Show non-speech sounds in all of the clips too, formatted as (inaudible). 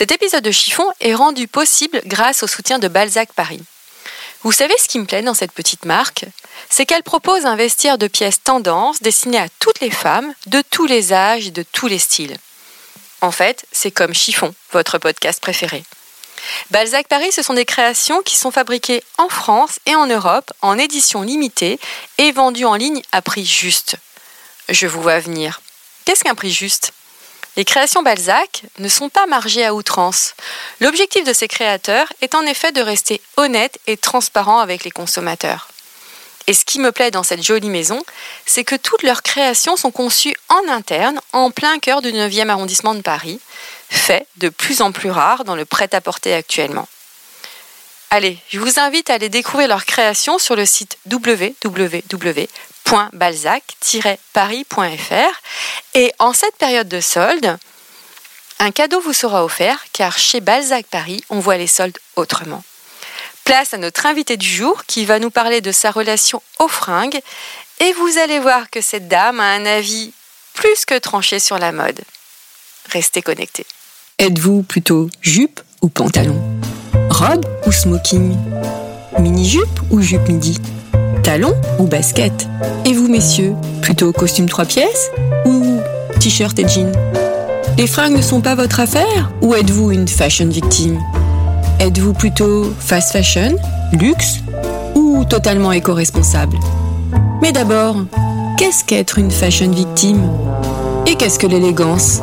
Cet épisode de Chiffon est rendu possible grâce au soutien de Balzac Paris. Vous savez ce qui me plaît dans cette petite marque? C'est qu'elle propose un vestiaire de pièces tendance destiné à toutes les femmes, de tous les âges et de tous les styles. En fait, c'est comme Chiffon, votre podcast préféré. Balzac Paris, ce sont des créations qui sont fabriquées en France et en Europe en édition limitée et vendues en ligne à prix juste. Je vous vois venir. Qu'est-ce qu'un prix juste? Les créations Balzac ne sont pas margées à outrance. L'objectif de ces créateurs est en effet de rester honnête et transparent avec les consommateurs. Et ce qui me plaît dans cette jolie maison, c'est que toutes leurs créations sont conçues en interne, en plein cœur du 9e arrondissement de Paris, fait de plus en plus rare dans le prêt-à-porter actuellement. Allez, je vous invite à aller découvrir leurs créations sur le site www.balzac-paris.fr et en cette période de solde, un cadeau vous sera offert car chez Balzac Paris, on voit les soldes autrement. Place à notre invité du jour qui va nous parler de sa relation aux fringues et vous allez voir que cette dame a un avis plus que tranché sur la mode. Restez connectés. Êtes-vous plutôt jupe ou pantalon? Robe ou smoking? Mini-jupe ou jupe midi? Talon ou basket. Et vous messieurs, plutôt costume trois pièces ou t-shirt et jean Les fringues ne sont pas votre affaire ou êtes-vous une fashion victime? Êtes-vous plutôt fast fashion, luxe ou totalement éco-responsable? Mais d'abord, qu'est-ce qu'être une fashion victime? Et qu'est-ce que l'élégance?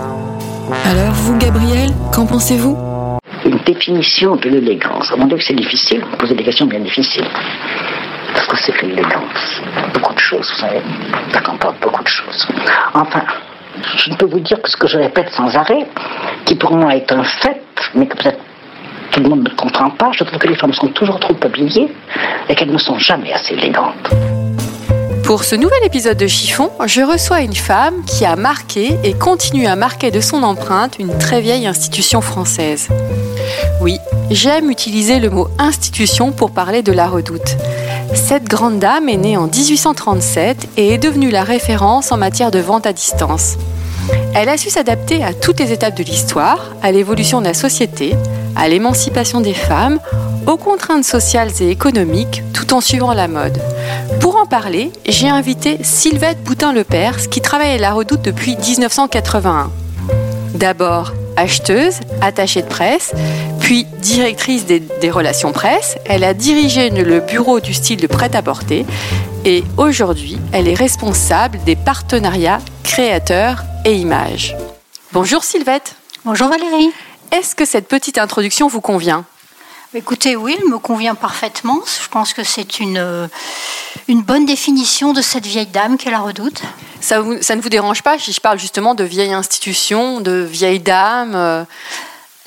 Alors vous, Gabriel, qu'en pensez-vous? Une définition de l'élégance. Mon Dieu, c'est difficile, vous posez des questions bien difficiles. Que c'est l'élégance Beaucoup de choses, vous savez. Ça comporte beaucoup de choses. Enfin, je ne peux vous dire que ce que je répète sans arrêt, qui pour moi est un fait, mais que peut-être tout le monde ne comprend pas. Je trouve que les femmes sont toujours trop habillées et qu'elles ne sont jamais assez élégantes. Pour ce nouvel épisode de Chiffon, je reçois une femme qui a marqué et continue à marquer de son empreinte une très vieille institution française. Oui, j'aime utiliser le mot institution pour parler de la redoute. Cette grande dame est née en 1837 et est devenue la référence en matière de vente à distance. Elle a su s'adapter à toutes les étapes de l'histoire, à l'évolution de la société, à l'émancipation des femmes, aux contraintes sociales et économiques, tout en suivant la mode. Pour en parler, j'ai invité Sylvette Boutin-Lepers, qui travaille à la Redoute depuis 1981. D'abord acheteuse, attachée de presse, puis directrice des, des, relations presse, elle a dirigé le bureau du style de prêt-à-porter et aujourd'hui, elle est responsable des partenariats créateurs et images. Bonjour Sylvette. Bonjour Valérie. Est-ce que cette petite introduction vous convient? Écoutez, oui, elle me convient parfaitement. Je pense que c'est une, une bonne définition de cette vieille dame qu'est la redoute. Ça, ça, ne vous dérange pas si je parle justement de vieille institution, de vieille dame euh...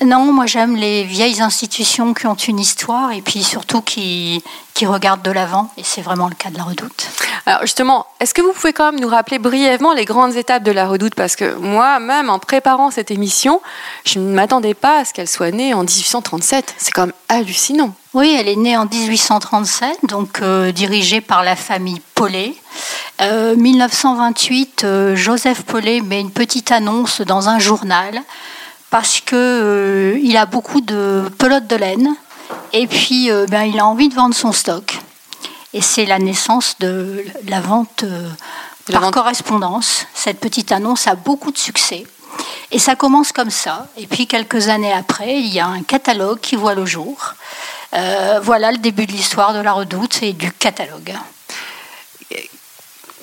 Non, moi j'aime les vieilles institutions qui ont une histoire et puis surtout qui, qui regardent de l'avant. Et c'est vraiment le cas de la redoute. Alors justement, est-ce que vous pouvez quand même nous rappeler brièvement les grandes étapes de la redoute? Parce que moi-même, en préparant cette émission, je ne m'attendais pas à ce qu'elle soit née en 1837. C'est quand même hallucinant. Oui, elle est née en 1837, donc euh, dirigée par la famille Paulet. Euh, 1928, euh, Joseph Paulet met une petite annonce dans un journal parce que euh, il a beaucoup de pelotes de laine et puis euh, ben, il a envie de vendre son stock. Et c'est la naissance de la vente euh, La par vente. correspondance. Cette petite annonce a beaucoup de succès. Et ça commence comme ça. Et puis quelques années après, il y a un catalogue qui voit le jour. Euh, voilà le début de l'histoire de la redoute et du catalogue.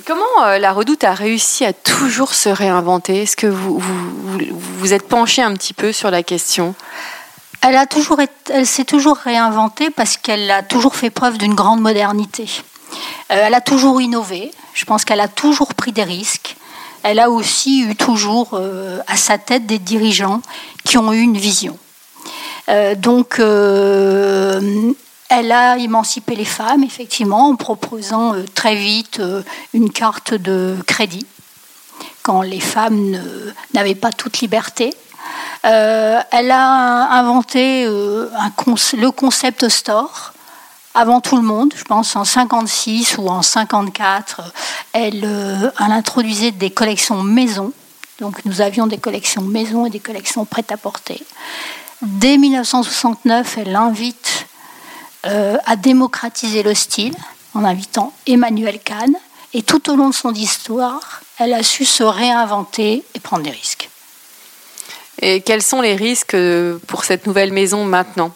Comment euh, la redoute a réussi à toujours se réinventer? Est-ce que vous vous, êtes penché un petit peu sur la question? Elle, a toujours s'est toujours réinventée parce qu'elle a toujours fait preuve d'une grande modernité. Euh, elle a toujours innové. Je pense qu'elle a toujours pris des risques. elle a aussi eu toujours euh, à sa tête des dirigeants qui ont eu une vision. Donc, elle a émancipé les femmes, effectivement, en proposant très vite une carte de crédit, quand les femmes n'avaient pas toute liberté. elle a inventé le concept store, avant tout le monde, je pense en 56 ou en 54, elle, euh, introduisait des collections maison. Donc nous avions des collections maison et des collections prêt-à-porter. Dès 1969, elle invite euh, à démocratiser le style en invitant Emmanuel Kahn. Et tout au long de son histoire, elle a su se réinventer et prendre des risques. Et quels sont les risques euh, pour cette nouvelle maison maintenant?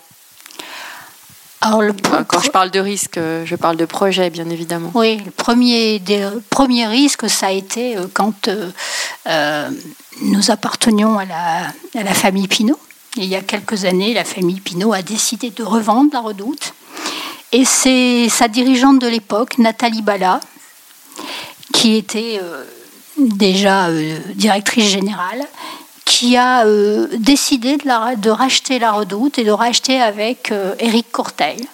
Quand je parle de risque, euh, je parle de projet, bien évidemment. Oui, le premier, des, premier risque, ça a été euh, quand euh, nous appartenions à la, à la famille Pinault. Il y a quelques années, la famille Pinault a décidé de revendre la redoute. Et c'est sa dirigeante de l'époque, Nathalie Bala, qui était déjà directrice générale, qui a euh, décidé de, racheter la redoute et de racheter avec euh, Éric Courteil.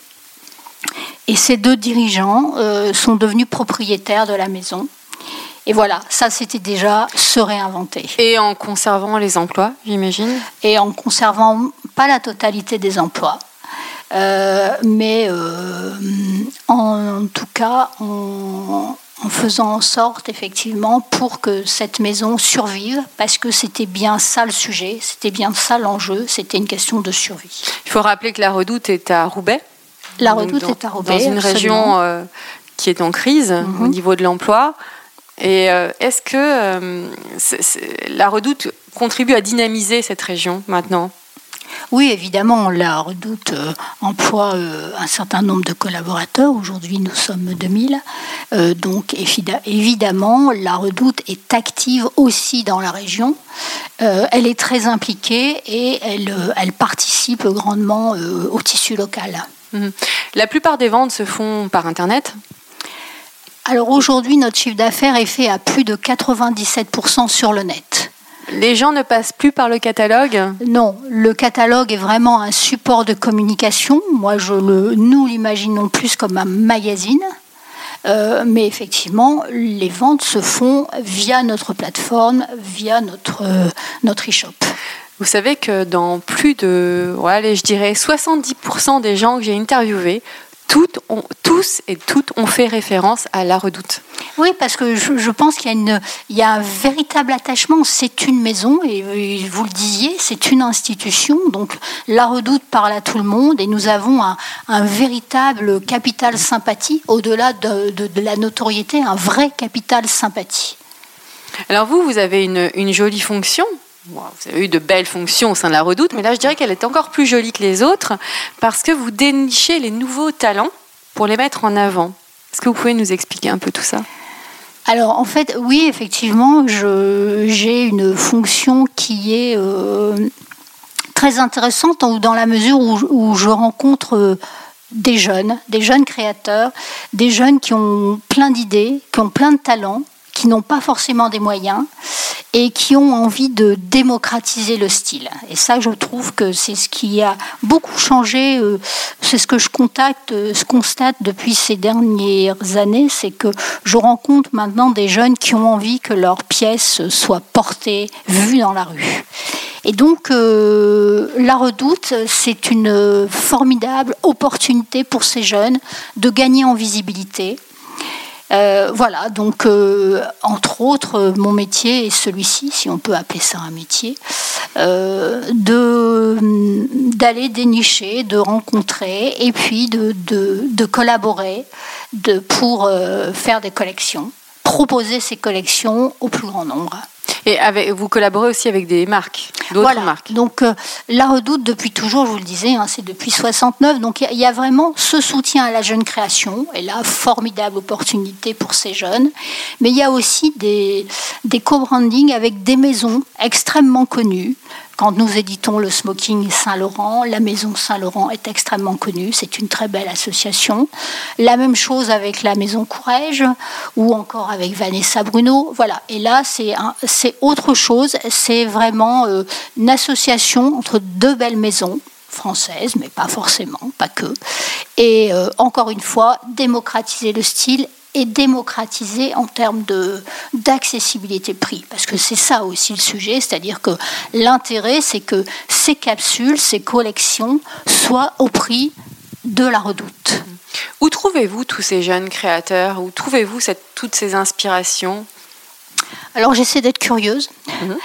Et ces deux dirigeants euh, sont devenus propriétaires de la maison. Et voilà, ça c'était déjà se réinventer. Et en conservant les emplois, j'imagine Et en conservant pas la totalité des emplois. mais en, tout cas, en faisant en sorte effectivement pour que cette maison survive, parce que c'était bien ça le sujet, c'était bien ça l'enjeu, c'était une question de survie. Il faut rappeler que la redoute est à Roubaix. La redoute est à Roubaix. Dans une région euh, qui est en crise au mhm. niveau de l'emploi. Et euh, est-ce que euh, la redoute contribue à dynamiser cette région maintenant? Oui, évidemment, la redoute euh, emploie euh, un certain nombre de collaborateurs. Aujourd'hui, nous sommes 2000. Euh, donc, évidemment, la redoute est active aussi dans la région. elle est très impliquée et elle, participe grandement au tissu local. Mhm. La plupart des ventes se font par Internet alors aujourd'hui, notre chiffre d'affaires est fait à plus de 97% sur le net. Les gens ne passent plus par le catalogue? Non, le catalogue est vraiment un support de communication. Moi, je le, nous l'imaginons plus comme un magazine. Euh, mais effectivement, les ventes se font via notre plateforme, via notre, euh, notre e-shop. Vous savez que dans plus de, ouais, je dirais 70% des gens que j'ai interviewés toutes tous et toutes ont fait référence à la redoute. Oui, parce que je, pense qu'il y, a une, il y a un véritable attachement. C'est une maison, et, vous le disiez, c'est une institution. Donc la redoute parle à tout le monde, et nous avons un, véritable capital sympathie, au-delà de, de, la notoriété, un vrai capital sympathie. Alors vous, vous avez une, une jolie fonction vous avez eu de belles fonctions au sein de la redoute, mais là je dirais qu'elle est encore plus jolie que les autres parce que vous dénichez les nouveaux talents pour les mettre en avant. Est-ce que vous pouvez nous expliquer un peu tout ça? Alors en fait, oui, effectivement, j'ai une fonction qui est euh, très intéressante dans la mesure où, je rencontre euh, des jeunes, des jeunes créateurs, des jeunes qui ont plein d'idées, qui ont plein de talents, qui n'ont pas forcément des moyens et qui ont envie de démocratiser le style. Et ça, je trouve que c'est ce qui a beaucoup changé. Euh, c'est ce que je contacte, euh, ce constate depuis ces dernières années, c'est que je rencontre maintenant des jeunes qui ont envie que leurs pièces soient portées, vues dans la rue. Et donc, euh, la redoute, c'est une formidable opportunité pour ces jeunes de gagner en visibilité, euh, voilà, donc euh, entre autres, mon métier est celui-ci, si on peut appeler ça un métier, euh, d'aller dénicher, de rencontrer et puis de, collaborer pour faire des collections, proposer ces collections au plus grand nombre. Et avec, vous collaborez aussi avec des marques, d'autres marques. Donc euh, la Redoute depuis toujours, je vous le disais, hein, c'est depuis 69. Donc il y, a vraiment ce soutien à la jeune création et là formidable opportunité pour ces jeunes. Mais il y a aussi des, des co-branding avec des maisons extrêmement connues Quand nous éditons le Smoking Saint-Laurent, la Maison Saint-Laurent est extrêmement connue. C'est une très belle association. La même chose avec la Maison Courrèges ou encore avec Vanessa Bruno. Voilà. Et là, c'est autre chose. C'est vraiment euh, une association entre deux belles maisons françaises, mais pas forcément, pas que. Et euh, encore une fois, démocratiser le style et démocratiser en termes d'accessibilité prix. Parce que c'est ça aussi le sujet, c'est-à-dire que l'intérêt, c'est que ces capsules, ces collections soient au prix de la redoute. Où trouvez-vous tous ces jeunes créateurs? Où trouvez-vous toutes ces inspirations? Alors j'essaie d'être curieuse. Mhm.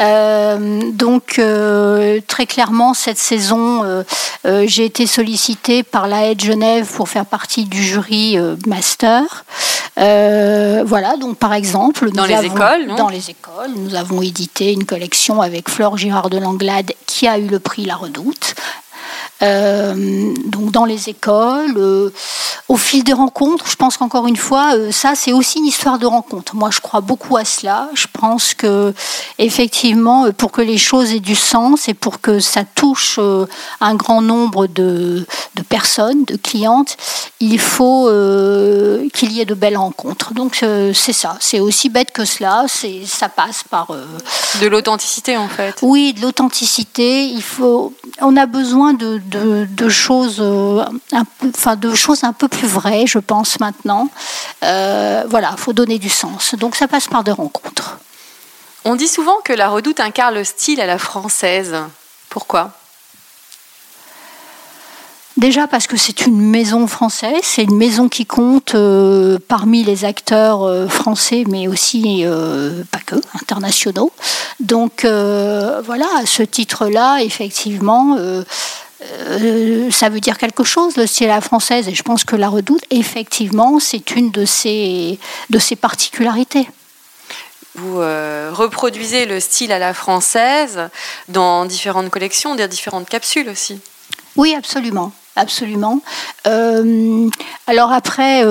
Euh, donc euh, très clairement cette saison, euh, j'ai été sollicitée par la de Genève pour faire partie du jury master. voilà, donc par exemple, dans les écoles, dans les écoles, nous avons édité une collection avec Flore Girard de Langlade qui a eu le prix La Redoute. Euh, donc dans les écoles, euh, au fil des rencontres. Je pense qu'encore une fois, euh, ça c'est aussi une histoire de rencontre. Moi, je crois beaucoup à cela. Je pense que effectivement, pour que les choses aient du sens et pour que ça touche un grand nombre de, de personnes, de clientes, il faut qu'il y ait de belles rencontres. Donc c'est ça. C'est aussi bête que cela. C'est ça passe par de l'authenticité en fait. Oui, de l'authenticité. Il faut. On a besoin de de, choses, euh, un peu, enfin, de choses un peu plus vraies, je pense maintenant. Euh, voilà, il faut donner du sens. Donc ça passe par des rencontres. On dit souvent que la Redoute incarne le style à la française. Pourquoi? Déjà parce que c'est une maison française, c'est une maison qui compte euh, parmi les acteurs français, mais aussi pas que, internationaux. Donc voilà, à ce titre-là, effectivement, euh, ça veut dire quelque chose, le style à la française, et je pense que la redoute, effectivement, c'est une de ses, de ses particularités. Vous euh, reproduisez le style à la française dans différentes collections, dans différentes capsules aussi. Oui, absolument. Absolument. Euh, alors après,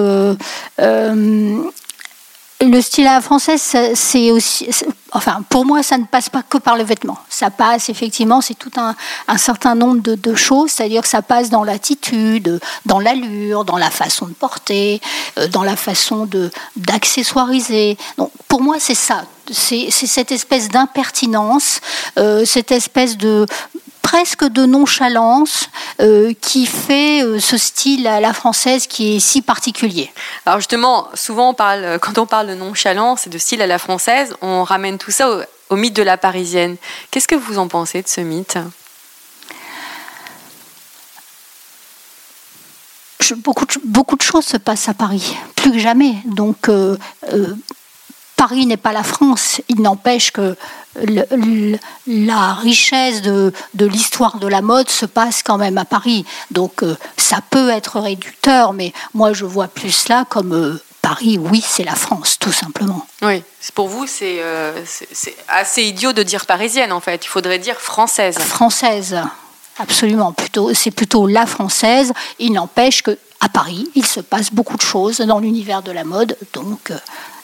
le style à la française, c'est aussi, enfin, pour moi, ça ne passe pas que par le vêtement. Ça passe effectivement, c'est tout un, certain nombre de, choses, c'est-à-dire que ça passe dans l'attitude, dans l'allure, dans la façon de porter, euh, dans la façon d'accessoiriser. Donc, pour moi, c'est ça. C'est cette espèce d'impertinence, euh, cette espèce de presque de nonchalance euh, qui fait euh, ce style à la française qui est si particulier. Alors justement, souvent on parle, quand on parle de nonchalance et de style à la française, on ramène tout ça au, mythe de la parisienne. Qu'est-ce que vous en pensez de ce mythe? Beaucoup, de, beaucoup de choses se passent à Paris, plus que jamais. Donc euh, Paris n'est pas la France. Il n'empêche que la richesse de, l'histoire de la mode se passe quand même à Paris. Donc euh, ça peut être réducteur, mais moi je vois plus cela comme euh, Paris, oui, c'est la France, tout simplement. Oui, pour vous, euh, c'est assez idiot de dire parisienne, en fait. Il faudrait dire française. Française, absolument. Plutôt, c'est plutôt la française. Il n'empêche que à Paris, il se passe beaucoup de choses dans l'univers de la mode, donc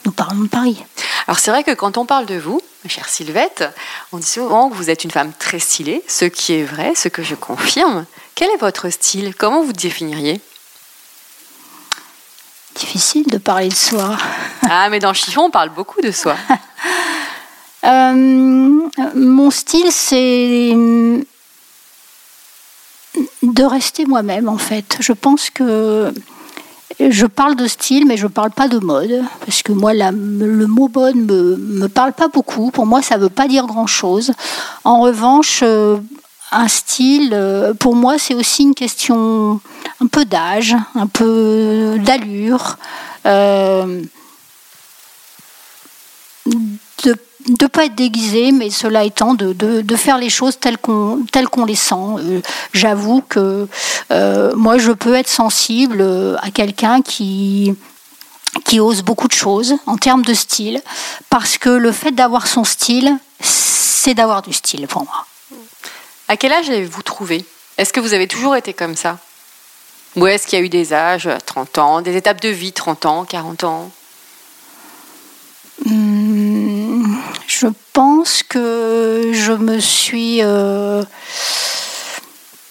nous parlons de Paris. Alors c'est vrai que quand on parle de vous, ma chère Sylvette, on dit souvent que vous êtes une femme très stylée, ce qui est vrai, ce que je confirme. Quel est votre style? Comment vous définiriez? Difficile de parler de soi. (laughs) Ah, mais dans Chiffon, on parle beaucoup de soi. (laughs) Euh, mon style, c'est de rester moi-même, en fait. Je pense que je parle de style, mais je ne parle pas de mode, parce que moi, le mot mode me, me parle pas beaucoup. Pour moi, ça ne veut pas dire grand-chose. En revanche, euh, un style, euh, pour moi, c'est aussi une question un peu d'âge, un peu d'allure. Euh, de de pas être déguisé, mais cela étant de, de, faire les choses telles qu'on telles qu'on les sent. Euh, j'avoue que euh, moi, je peux être sensible euh, à quelqu'un qui qui ose beaucoup de choses en termes de style, parce que le fait d'avoir son style, c'est d'avoir du style pour moi. À quel âge avez-vous trouvé? Est-ce que vous avez toujours été comme ça? Ou est-ce qu'il y a eu des âges, 30 ans, des étapes de vie, 30 ans, 40 ans? Hmm, Je pense que je me suis... Euh,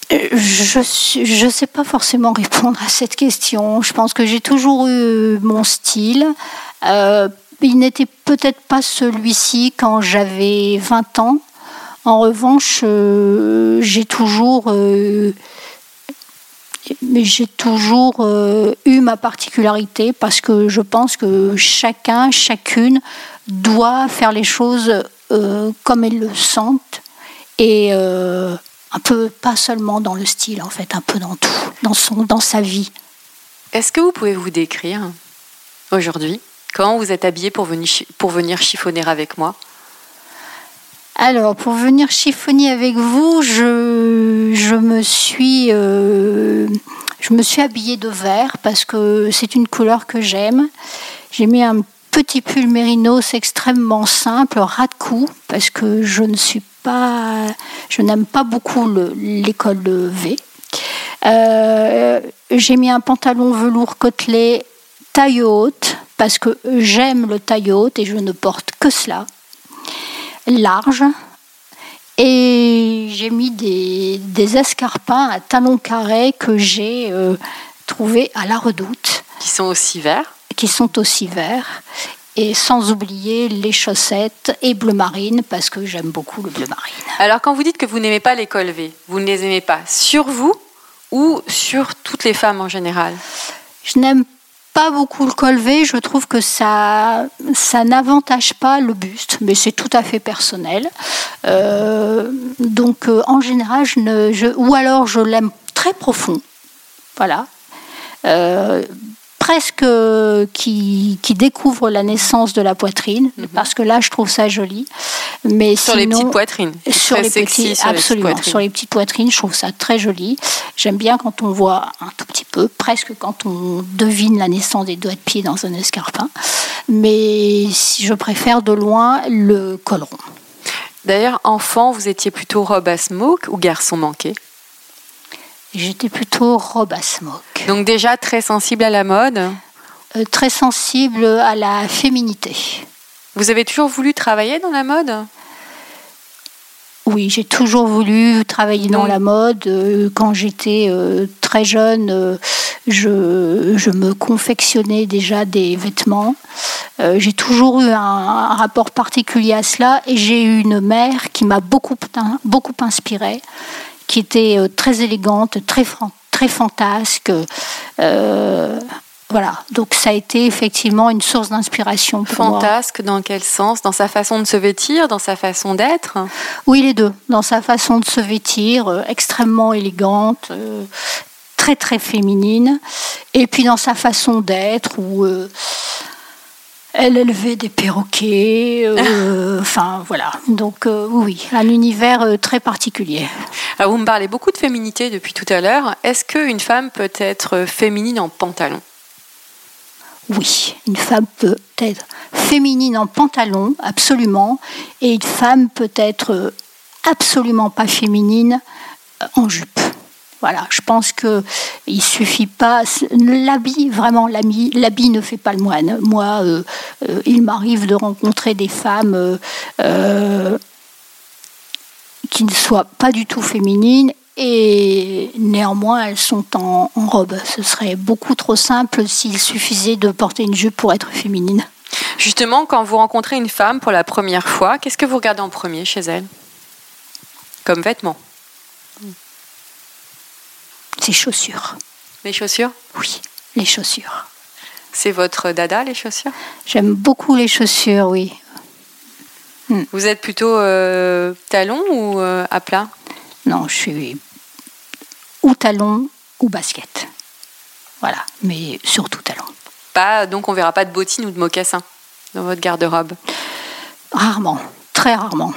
je ne sais pas forcément répondre à cette question. Je pense que j'ai toujours eu mon style. Euh, il n'était peut-être pas celui-ci quand j'avais 20 ans. En revanche, euh, j'ai toujours, euh, j'ai toujours eu ma particularité parce que je pense que chacun, chacune doit faire les choses comme elles le sentent et un peu, pas seulement dans le style, en fait, un peu dans tout, dans, son, dans sa vie. Est-ce que vous pouvez vous décrire aujourd'hui? Comment vous êtes habillée pour venir, pour venir chiffonner avec moi? Alors, pour venir chiffonner avec vous, je, je me suis, euh, je me suis habillée de vert parce que c'est une couleur que j'aime. J'ai mis un petit pull mérinos extrêmement simple, ras de cou, parce que je ne suis je n'aime pas beaucoup l'école V. Euh, j'ai mis un pantalon velours côtelé taille haute parce que j'aime le taille haute et je ne porte que cela. Large. Et j'ai mis des, escarpins à talons carrés que j'ai euh, trouvés à la redoute. Qui sont aussi verts Qui sont aussi verts et sans oublier les chaussettes et bleu marine parce que j'aime beaucoup le bleu marine. Alors quand vous dites que vous n'aimez pas les cols V, vous ne les aimez pas sur vous ou sur toutes les femmes en général? Je n'aime pas beaucoup le col V, je trouve que ça, ça n'avantage pas le buste, mais c'est tout à fait personnel. Euh, donc euh, en général, je ne, je, ou alors je l'aime très profond, voilà. Euh, presque qui, qui découvre la naissance de la poitrine, mhm. parce que là, je trouve ça joli. Mais sur les petites poitrines. Sur les petites, absolument. sur les petites poitrines, je trouve ça très joli. J'aime bien quand on voit un tout petit peu, presque quand on devine la naissance des doigts de pied dans un escarpin. Mais je préfère de loin le col rond. D'ailleurs, enfant, vous étiez plutôt robe à smoke ou garçon manqué? J'étais plutôt robe à smoke. Donc déjà très sensible à la mode euh, Très sensible à la féminité. Vous avez toujours voulu travailler dans la mode? Oui, j'ai toujours voulu travailler dans la mode. Euh, quand j'étais euh, très jeune, je, je, me confectionnais déjà des vêtements. J'ai toujours eu un, rapport particulier à cela et j'ai eu une mère qui m'a beaucoup, beaucoup inspirée qui était euh, très élégante, très, très fantasque. Euh, voilà, donc ça a été effectivement une source d'inspiration pour Fantasque dans quel sens? Dans sa façon de se vêtir, dans sa façon d'être? Oui, les deux. Dans sa façon de se vêtir, euh, extrêmement élégante, très très féminine, et puis dans sa façon d'être, où elle élevait des perroquets, euh, enfin voilà. Donc euh, oui, un univers euh, très particulier. Alors, vous me parlez beaucoup de féminité depuis tout à l'heure. Est-ce qu'une femme peut être féminine en pantalon? Oui, une femme peut être féminine en pantalon, absolument, et une femme peut être absolument pas féminine en jupe. Voilà, je pense que il suffit pas. L'habit, vraiment, l'habit ne fait pas le moine. Moi, euh, euh, il m'arrive de rencontrer des femmes euh, qui ne soient pas du tout féminines et néanmoins elles sont en, en robe. Ce serait beaucoup trop simple s'il suffisait de porter une jupe pour être féminine. Justement, quand vous rencontrez une femme pour la première fois, qu'est-ce que vous regardez en premier chez elle? Comme vêtements ses chaussures. Les chaussures Oui, les chaussures. C'est votre dada, les chaussures? J'aime beaucoup les chaussures, oui. Hmm. Vous êtes plutôt euh, talon ou euh, à plat? Non, je suis ou talon ou basket. Voilà, mais surtout talon. Pas, donc on verra pas de bottines ou de mocassins dans votre garde-robe? Rarement, très rarement.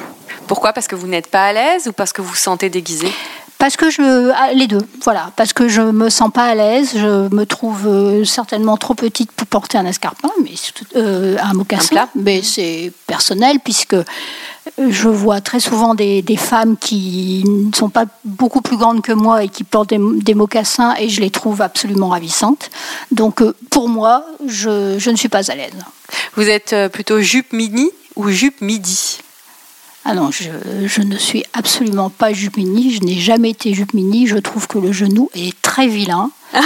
Pourquoi? Parce que vous n'êtes pas à l'aise ou parce que vous vous sentez déguisé? Parce que je ah, les deux, voilà, parce que je me sens pas à l'aise, je me trouve euh, certainement trop petite pour porter un escarpin, mais euh, un mocassin, mais c'est personnel puisque je vois très souvent des, femmes qui ne sont pas beaucoup plus grandes que moi et qui portent des, mocassins et je les trouve absolument ravissantes. Donc euh, pour moi, je, je ne suis pas à l'aise. Vous êtes plutôt jupe mini ou jupe midi? Ah non, je, je, ne suis absolument pas jupe mini, je n'ai jamais été jupe mini, je trouve que le genou est très vilain. (laughs)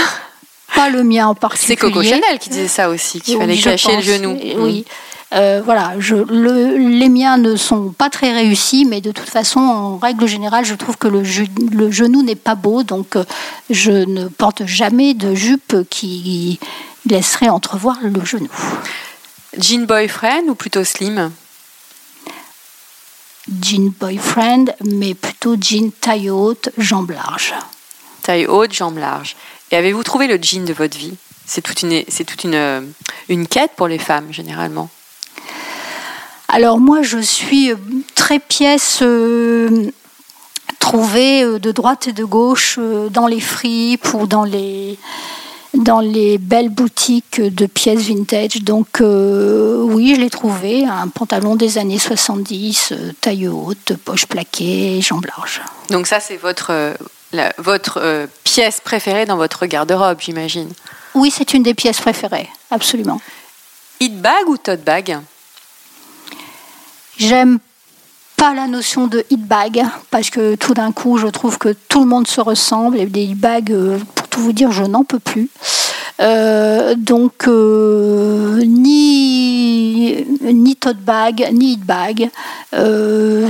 pas le mien en particulier. C'est Coco Chanel qui disait ça aussi, qu'il fallait cacher le genou. Oui. Euh, voilà, je, le, les miens ne sont pas très réussis, mais de toute façon, en règle générale, je trouve que le, le genou n'est pas beau, donc euh, je ne porte jamais de jupe qui laisserait entrevoir le genou. Jean boyfriend ou plutôt slim? Jean boyfriend, mais plutôt jean taille haute, jambes larges. Taille haute, jambes larges. Et avez-vous trouvé le jean de votre vie? C'est toute, une, c'est toute une, euh, une quête pour les femmes, généralement. Alors moi, je suis très pièce euh, trouvée euh, de droite et de gauche dans les fripes ou dans les dans les belles boutiques de pièces vintage. Donc oui, je l'ai trouvé, un pantalon des années 70, taille haute, poche plaquée, jambes larges. Donc ça, c'est votre, votre pièce préférée dans votre garde-robe, j'imagine Oui, c'est une des pièces préférées, absolument. Hit bag ou tote bag? J'aime pas la notion de hit bag parce que tout d'un coup, je trouve que tout le monde se ressemble et des hit bags, euh, tout vous dire, je n'en peux plus. Euh, donc euh, ni ni tote bag ni hit bag,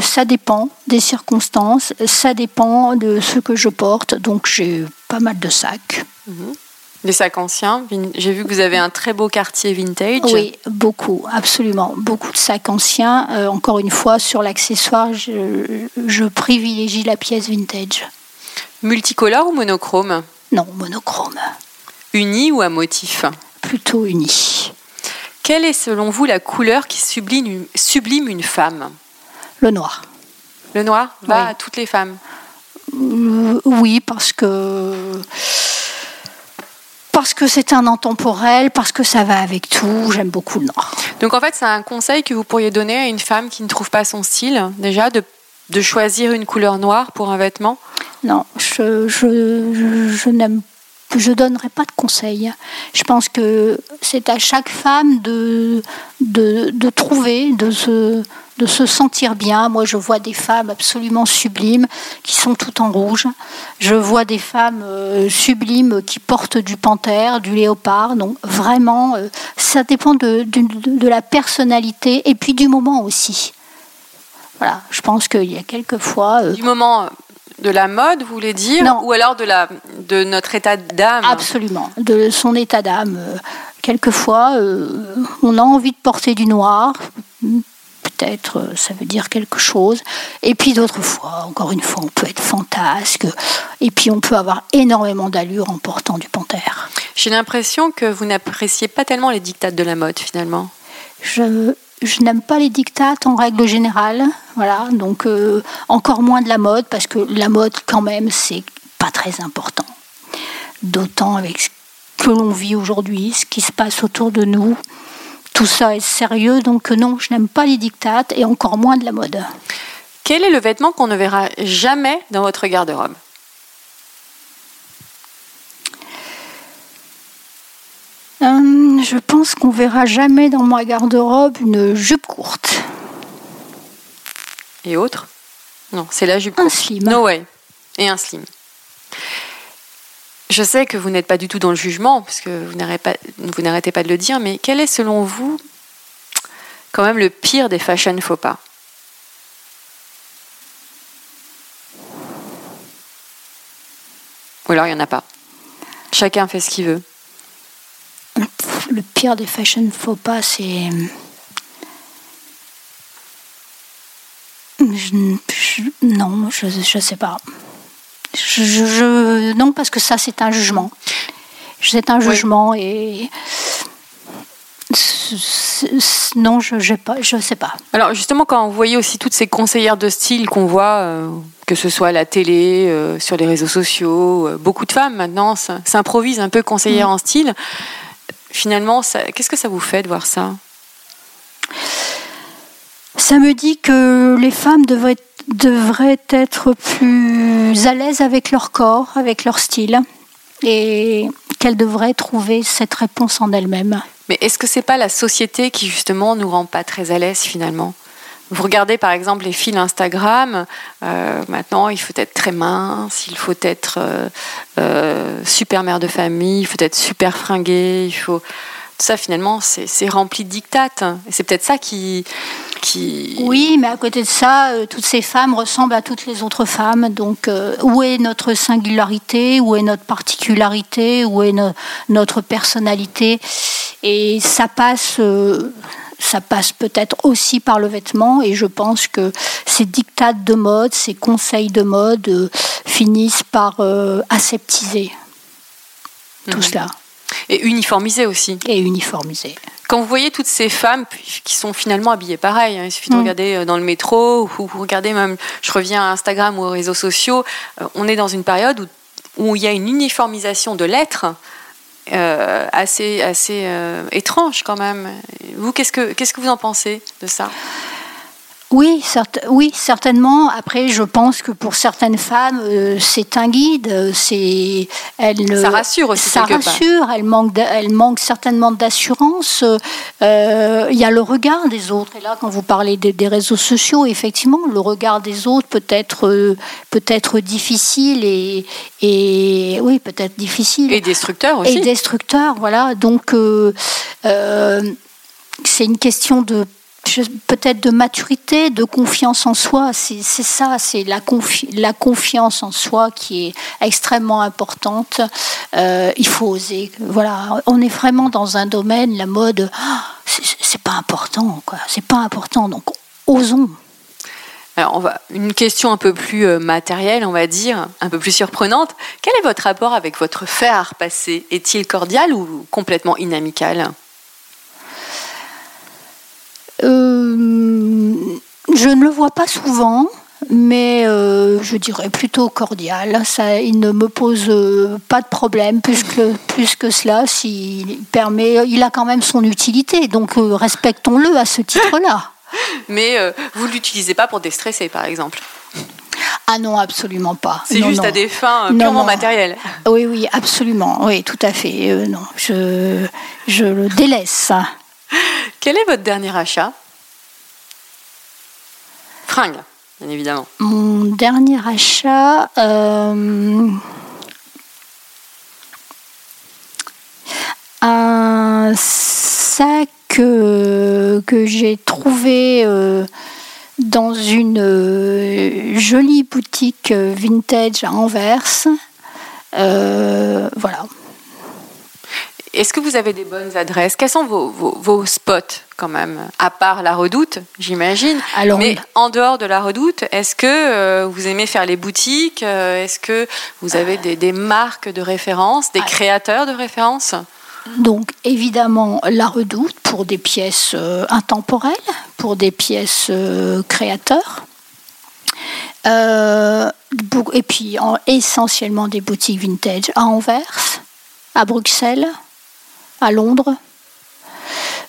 ça dépend des circonstances, ça dépend de ce que je porte. Donc j'ai pas mal de sacs. Mhm. Des sacs anciens. J'ai vu que vous avez un très beau quartier vintage. Oui, beaucoup, absolument. Beaucoup de sacs anciens. Euh, encore une fois, sur l'accessoire, je, privilégie la pièce vintage. Multicolore ou monochrome? Non, monochrome. Uni ou à motif Plutôt uni. Quelle est selon vous la couleur qui sublime, sublime une femme Le noir. Le noir va à toutes les femmes euh, Oui, parce que parce que c'est un intemporel, parce que ça va avec tout. J'aime beaucoup le noir. Donc en fait, c'est un conseil que vous pourriez donner à une femme qui ne trouve pas son style, déjà, de, de choisir une couleur noire pour un vêtement Non, je, je, je, je donnerai pas de conseils. Je pense que c'est à chaque femme de, de, de trouver, de se, de se sentir bien. Moi, je vois des femmes absolument sublimes qui sont toutes en rouge. Je vois des femmes euh, sublimes qui portent du panthère, du léopard. Donc, vraiment, euh, ça dépend de, de, la personnalité et puis du moment aussi. Voilà, je pense qu'il y a quelques fois. Euh, du moment de la mode, vous voulez dire non. Ou alors de, la, de notre état d'âme Absolument, de son état d'âme. Quelquefois, on a envie de porter du noir, peut-être euh, ça veut dire quelque chose. Et puis d'autres fois, encore une fois, on peut être fantasque. Et puis on peut avoir énormément d'allure en portant du panthère. J'ai l'impression que vous n'appréciez pas tellement les dictates de la mode finalement. Je, je n'aime pas les dictates en règle générale. Voilà, donc euh, encore moins de la mode parce que la mode quand même c'est pas très important. D'autant avec ce que l'on vit aujourd'hui, ce qui se passe autour de nous tout ça est sérieux, donc non, je n'aime pas les dictates et encore moins de la mode. Quel est le vêtement qu'on ne verra jamais dans votre garde-robe? Euh, Je pense qu'on verra jamais dans ma garde-robe une jupe courte. Et autre? Non, c'est la jupe un courte. slim. No way. Et un slim. Je sais que vous n'êtes pas du tout dans le jugement, parce que vous n'arrêtez pas, de le dire, mais quel est selon vous quand même le pire des fashion faux pas? Ou alors il n'y en a pas. Chacun fait ce qu'il veut. Le pire des fashion faux pas, c'est... non, je ne sais pas. Je, non, parce que ça, c'est un jugement. C'est un jugement et. Non, je ne pas, je sais pas. Alors justement, quand vous voyez aussi toutes ces conseillères de style qu'on voit, euh, que ce soit à la télé, euh, sur les réseaux sociaux, euh, beaucoup de femmes maintenant s'improvisent un peu conseillères mm. en style. Finalement, qu'est-ce que ça vous fait de voir ça? Ça me dit que les femmes devraient devraient être plus à l'aise avec leur corps, avec leur style, et qu'elles devraient trouver cette réponse en elles-mêmes. Mais est-ce que c'est pas la société qui justement nous rend pas très à l'aise finalement? Vous regardez par exemple les fils Instagram, euh, maintenant il faut être très mince, il faut être euh, euh, super mère de famille, il faut être super fringué, il faut... Tout ça finalement c'est rempli de dictates. C'est peut-être ça qui, qui... Oui, mais à côté de ça, toutes ces femmes ressemblent à toutes les autres femmes. Donc où est notre singularité, où est notre particularité, où est notre personnalité? Et ça passe ça passe peut-être aussi par le vêtement et je pense que ces dictates de mode, ces conseils de mode euh, finissent par euh, aseptiser tout mhm. cela. Et uniformiser aussi. Et uniformiser. Quand vous voyez toutes ces femmes qui sont finalement habillées pareil, hein, il suffit de mm. regarder euh, dans le métro ou vous regardez même, je reviens à Instagram ou aux réseaux sociaux, on est dans une période où, où il y a une uniformisation de l'être euh, assez, assez euh, étrange quand même. Vous, qu'est-ce que, qu'est-ce que vous en pensez de ça? Oui, oui, certainement. Après, je pense que pour certaines femmes, euh, c'est un guide. C'est, elle, ça rassure aussi. Ça rassure. Elle manque, elle manque certainement d'assurance. Euh, il y a le regard des autres. Et là, quand vous parlez des, réseaux sociaux, effectivement, le regard des autres peut être, euh, peut être difficile et, et oui, peut-être difficile. Et destructeur aussi. Et destructeur, voilà. Donc, c'est une question de peut-être de maturité, de confiance en soi. C'est ça, c'est la, confiance en soi qui est extrêmement importante. Euh, il faut oser. Voilà, on est vraiment dans un domaine, la mode, ah, c'est pas important, quoi. C'est pas important, donc osons. Alors, on va, une question un peu plus euh, matérielle, on va dire, un peu plus surprenante. Quel est votre rapport avec votre fer passé? Est-il cordial ou complètement inamical? Je ne le vois pas souvent, mais euh, je dirais plutôt cordial. Ça, il ne me pose euh, pas de problème plus que, plus que cela. S'il permet, il a quand même son utilité, donc respectons-le à ce titre-là. (laughs) mais vous l'utilisez pas pour déstresser, par exemple? Ah non, absolument pas. C'est juste à des fins purement matérielles. Oui, oui, absolument. Oui, tout à fait. non, je, je le délaisse. Quel est votre dernier achat? Fringue, bien évidemment. Mon dernier achat. Euh, un sac euh, que j'ai trouvé euh, dans une jolie boutique vintage à Anvers. voilà. Est-ce que vous avez des bonnes adresses? Quels sont vos, spots quand même À part la redoute, j'imagine? Mais en dehors de la redoute, est-ce que euh, vous aimez faire les boutiques euh, Est-ce que vous avez des, marques de référence, des créateurs de référence? Donc évidemment la redoute pour des pièces euh, intemporelles, pour des pièces créateurs. et puis essentiellement des boutiques vintage à Anvers, à Bruxelles, à Londres.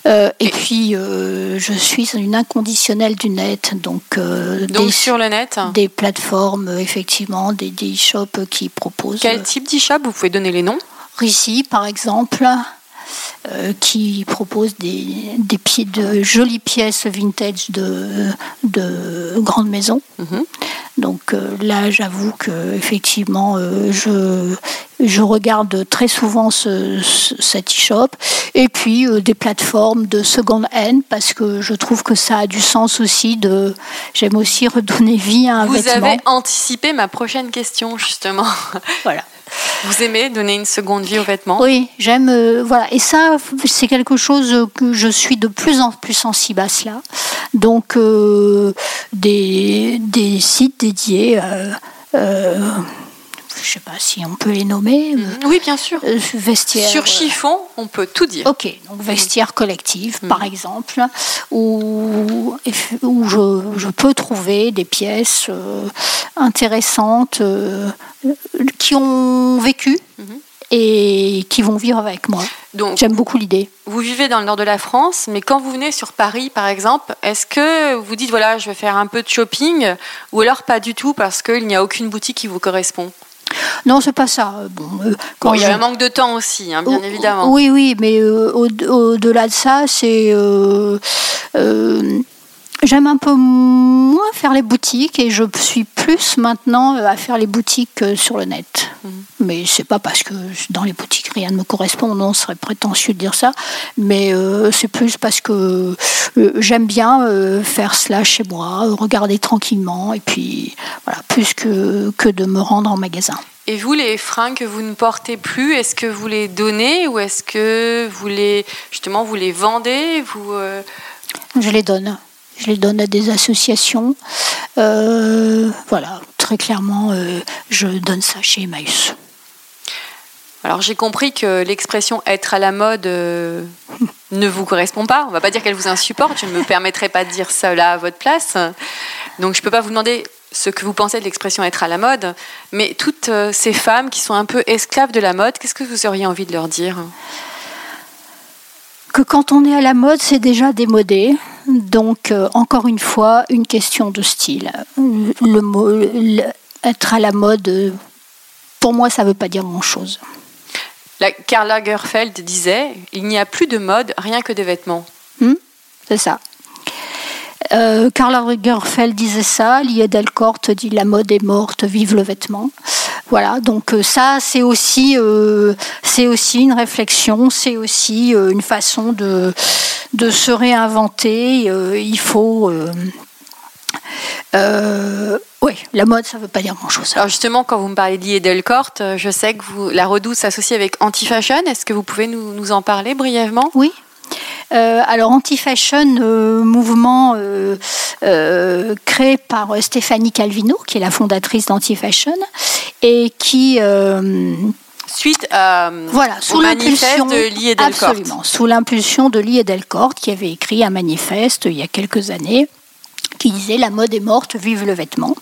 Euh, et puis, euh, je suis une inconditionnelle du net, donc, euh, donc des, sur le net, des plateformes effectivement, des e-shops qui proposent. Quel type d'e-shop? Vous pouvez donner les noms? Ici, par exemple, qui propose des, des pieds de jolies pièces vintage de, de grandes maisons. Mhm. Donc là, j'avoue que effectivement, je je regarde très souvent ce, cet e-shop et puis euh, des plateformes de seconde hand parce que je trouve que ça a du sens aussi de j'aime aussi (laughs) redonner vie à un vêtement. Vous avez anticipé ma prochaine question justement. Voilà. Vous aimez donner une seconde vie aux vêtements? Oui, j'aime. Euh, voilà. Et ça, c'est quelque chose que je suis de plus en plus sensible à cela. Donc, euh, des, des, sites dédiés. Euh, je ne sais pas si on peut les nommer. Mhm. Oui, bien sûr. Euh, vestiaire. Sur chiffon, on peut tout dire. Ok, donc vestiaire collective, par mhm. exemple, où, où je, peux trouver des pièces euh, intéressantes euh, qui ont vécu. Mhm. Et qui vont vivre avec moi. Donc, J'aime beaucoup l'idée. Vous vivez dans le nord de la France, mais quand vous venez sur Paris, par exemple, est-ce que vous dites voilà, je vais faire un peu de shopping, ou alors pas du tout parce qu'il n'y a aucune boutique qui vous correspond? Non, c'est pas ça. Bon, quand il y a un manque de temps aussi, hein, bien évidemment. Oui, oui, mais au-delà de ça, c'est J'aime un peu moins faire les boutiques et je suis plus maintenant à faire les boutiques sur le net. Mhm. Mais c'est pas parce que dans les boutiques rien ne me correspond, non, ce serait prétentieux de dire ça. Mais euh, c'est plus parce que euh, j'aime bien euh, faire cela chez moi, regarder tranquillement et puis voilà, plus que, que de me rendre en magasin. Et vous, les freins que vous ne portez plus, est-ce que vous les donnez ou est-ce que vous les justement vous les vendez vous, Je les donne. Je les donne à des associations. Euh, voilà, très clairement, euh, je donne ça chez Emmaüs. Alors j'ai compris que l'expression être à la mode euh, ne vous correspond pas. On va pas dire qu'elle vous insupporte. Je ne me permettrai pas de dire cela à votre place. Donc je ne peux pas vous demander ce que vous pensez de l'expression être à la mode. Mais toutes ces femmes qui sont un peu esclaves de la mode, qu'est-ce que vous auriez envie de leur dire? Que quand on est à la mode, c'est déjà démodé. Donc, euh, encore une fois, une question de style. Le mot, être à la mode, pour moi, ça ne veut pas dire grand-chose. Karl Lagerfeld disait Il n'y a plus de mode, rien que des vêtements. Hmm, c'est ça. Euh, Karl Lagerfeld disait ça, Delcourt dit La mode est morte, vive le vêtement. Voilà, donc euh, ça, c'est aussi, euh, c'est aussi une réflexion, c'est aussi une façon de, de se réinventer. il faut. oui, la mode, ça ne veut pas dire grand-chose. Alors justement, quand vous me parlez d'I Delcourt, je sais que vous, la Redoute s'associe avec Anti-Fashion. Est-ce que vous pouvez nous, nous en parler brièvement? Oui, euh, alors Anti-Fashion, euh, mouvement euh, créé par Stéphanie Calvino, qui est la fondatrice d'Anti-Fashion, et qui suite à, voilà, sous l'impulsion de Lee Delcourt. Absolument, sous l'impulsion de Lee Delcourt, qui avait écrit un manifeste il y a quelques années qui disait la mode est morte, vive le vêtement.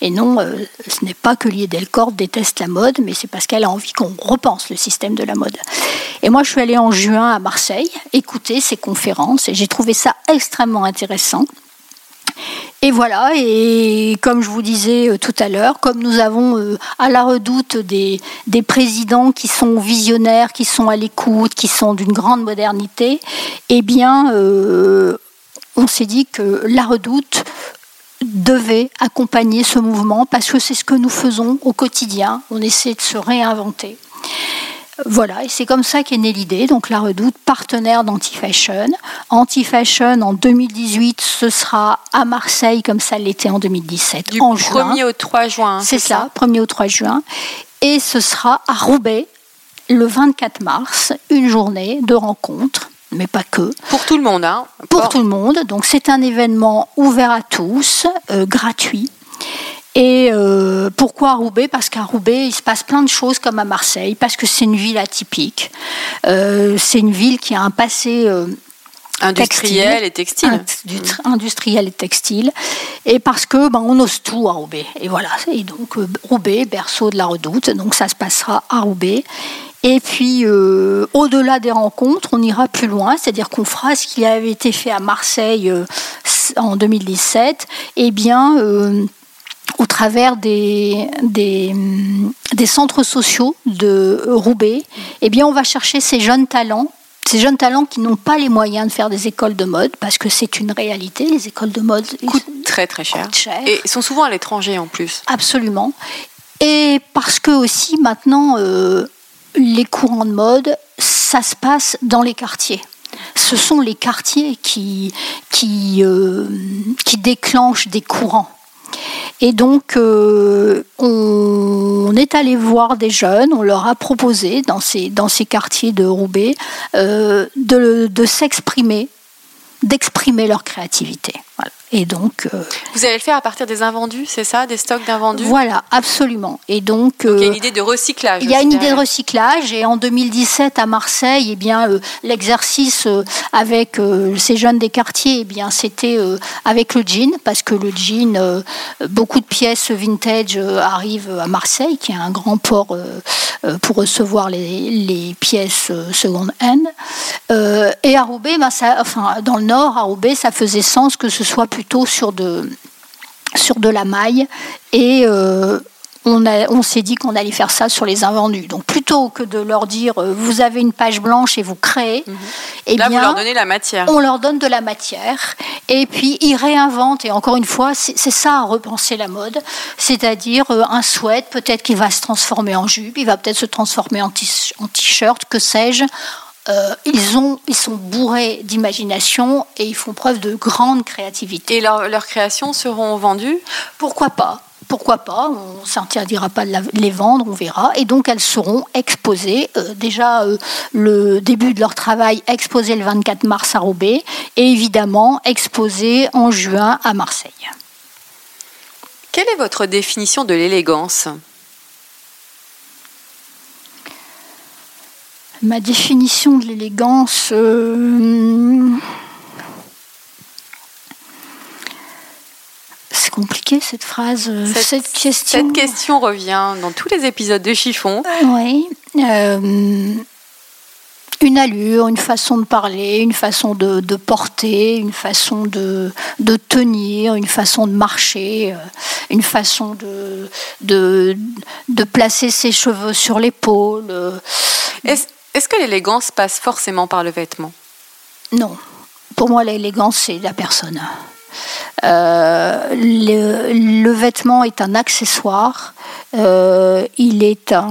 Et non, euh, ce n'est pas que Delcourt déteste la mode, mais c'est parce qu'elle a envie qu'on repense le système de la mode. Et moi, je suis allée en juin à Marseille écouter ces conférences et j'ai trouvé ça extrêmement intéressant. Et voilà, et comme je vous disais euh, tout à l'heure, comme nous avons euh, à la redoute des, présidents qui sont visionnaires, qui sont à l'écoute, qui sont d'une grande modernité, eh bien, on s'est dit que la redoute devait accompagner ce mouvement parce que c'est ce que nous faisons au quotidien. On essaie de se réinventer. Voilà, et c'est comme ça qu'est née l'idée. Donc la Redoute, partenaire d'Anti-Fashion. Anti-Fashion en 2018, ce sera à Marseille comme ça l'était en 2017. Du en 1er au 3 juin. C'est ça, 1er au 3 juin. Et ce sera à Roubaix le 24 mars, une journée de rencontre mais pas que. Pour tout le monde, hein Pour tout le monde. Donc c'est un événement ouvert à tous, euh, gratuit. Et euh, pourquoi Roubaix? Parce qu'à Roubaix, il se passe plein de choses comme à Marseille, parce que c'est une ville atypique. Euh, c'est une ville qui a un passé industriel et textile. Industriel et textile. Et parce que ben, on ose tout à Roubaix. Et voilà. Et donc Roubaix, berceau de la redoute. Donc ça se passera à Roubaix. Et puis, euh, au-delà des rencontres, on ira plus loin, c'est-à-dire qu'on fera ce qui avait été fait à Marseille euh, en 2017, et eh bien, euh, au travers des, des, des, centres sociaux de Roubaix, et eh bien, on va chercher ces jeunes talents ces jeunes talents qui n'ont pas les moyens de faire des écoles de mode, parce que c'est une réalité, les écoles de mode coûtent très très cher. cher. Et sont souvent à l'étranger en plus. Absolument. Et parce que aussi maintenant, les courants de mode, ça se passe dans les quartiers. Ce sont les quartiers qui, qui, euh, déclenchent des courants. Et donc, euh, on, est allé voir des jeunes, on leur a proposé dans ces, dans ces quartiers de Roubaix euh, de, de s'exprimer, d'exprimer leur créativité. Voilà. Et donc, euh, vous allez le faire à partir des invendus, c'est ça, des stocks d'invendus? Voilà, absolument. Et donc, il y a une euh, idée de recyclage. Il y a une idée de recyclage. Et en 2017 à Marseille, eh bien, euh, l'exercice avec ces jeunes des quartiers, eh bien, c'était avec le jean, parce que le jean, beaucoup de pièces vintage arrivent à Marseille, qui est un grand port pour recevoir les, les pièces seconde hand. et à Roubaix, ben, ça, enfin, dans le Nord, à Roubaix, ça faisait sens que ce soit plutôt sur de, sur de la maille et euh, on, on s'est dit qu'on allait faire ça sur les invendus. Donc plutôt que de leur dire euh, vous avez une page blanche et vous créez, mhm. eh Là, bien, vous leur donnez la matière. On leur donne de la matière et puis ils réinventent. Et encore une fois, c'est ça à repenser la mode, c'est-à-dire euh, un sweat peut-être qui va se transformer en jupe, il va peut-être se transformer en t-shirt, que sais-je. Euh, ils, ont, ils sont bourrés d'imagination et ils font preuve de grande créativité. Et leurs créations seront vendues? Pourquoi pas? Pourquoi pas, on ne s'interdira pas de les vendre, on verra. Et donc elles seront exposées. Euh, déjà, euh, le début de leur travail exposé le 24 mars à Roubaix et évidemment exposé en juin à Marseille. Quelle est votre définition de l'élégance? Ma définition de l'élégance... Euh, compliqué cette phrase, euh, cette, question. Cette question revient dans tous les épisodes de Chiffon. oui. Euh, une allure, une façon de parler, une façon de, porter, une façon de, de, tenir, une façon de marcher, une façon de, de, de placer ses cheveux sur l'épaule. Est-ce que l'élégance passe forcément par le vêtement? Non. Pour moi, l'élégance, c'est la personne. Euh, le, vêtement est un accessoire, euh, il, est un,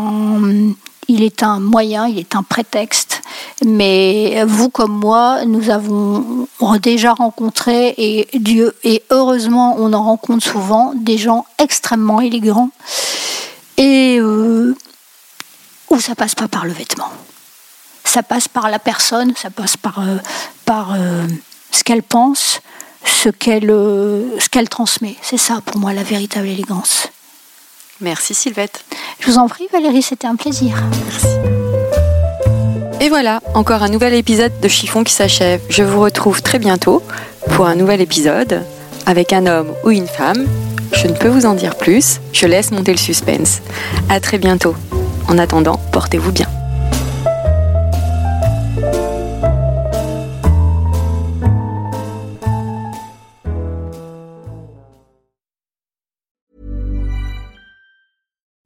moyen, il est un prétexte. Mais vous comme moi, nous avons déjà rencontré, et Dieu, heureusement on en rencontre souvent, des gens extrêmement élégants, et euh, où ça passe pas par le vêtement. Ça passe par la personne, ça passe par, par ce qu'elle pense, ce qu'elle euh, ce qu'elle transmet. C'est ça pour moi la véritable élégance. Merci Sylvette. Je vous en prie Valérie, c'était un plaisir. Merci. Et voilà, encore un nouvel épisode de Chiffon qui s'achève. Je vous retrouve très bientôt pour un nouvel épisode avec un homme ou une femme. Je ne peux vous en dire plus, je laisse monter le suspense. À très bientôt. En attendant, portez-vous bien.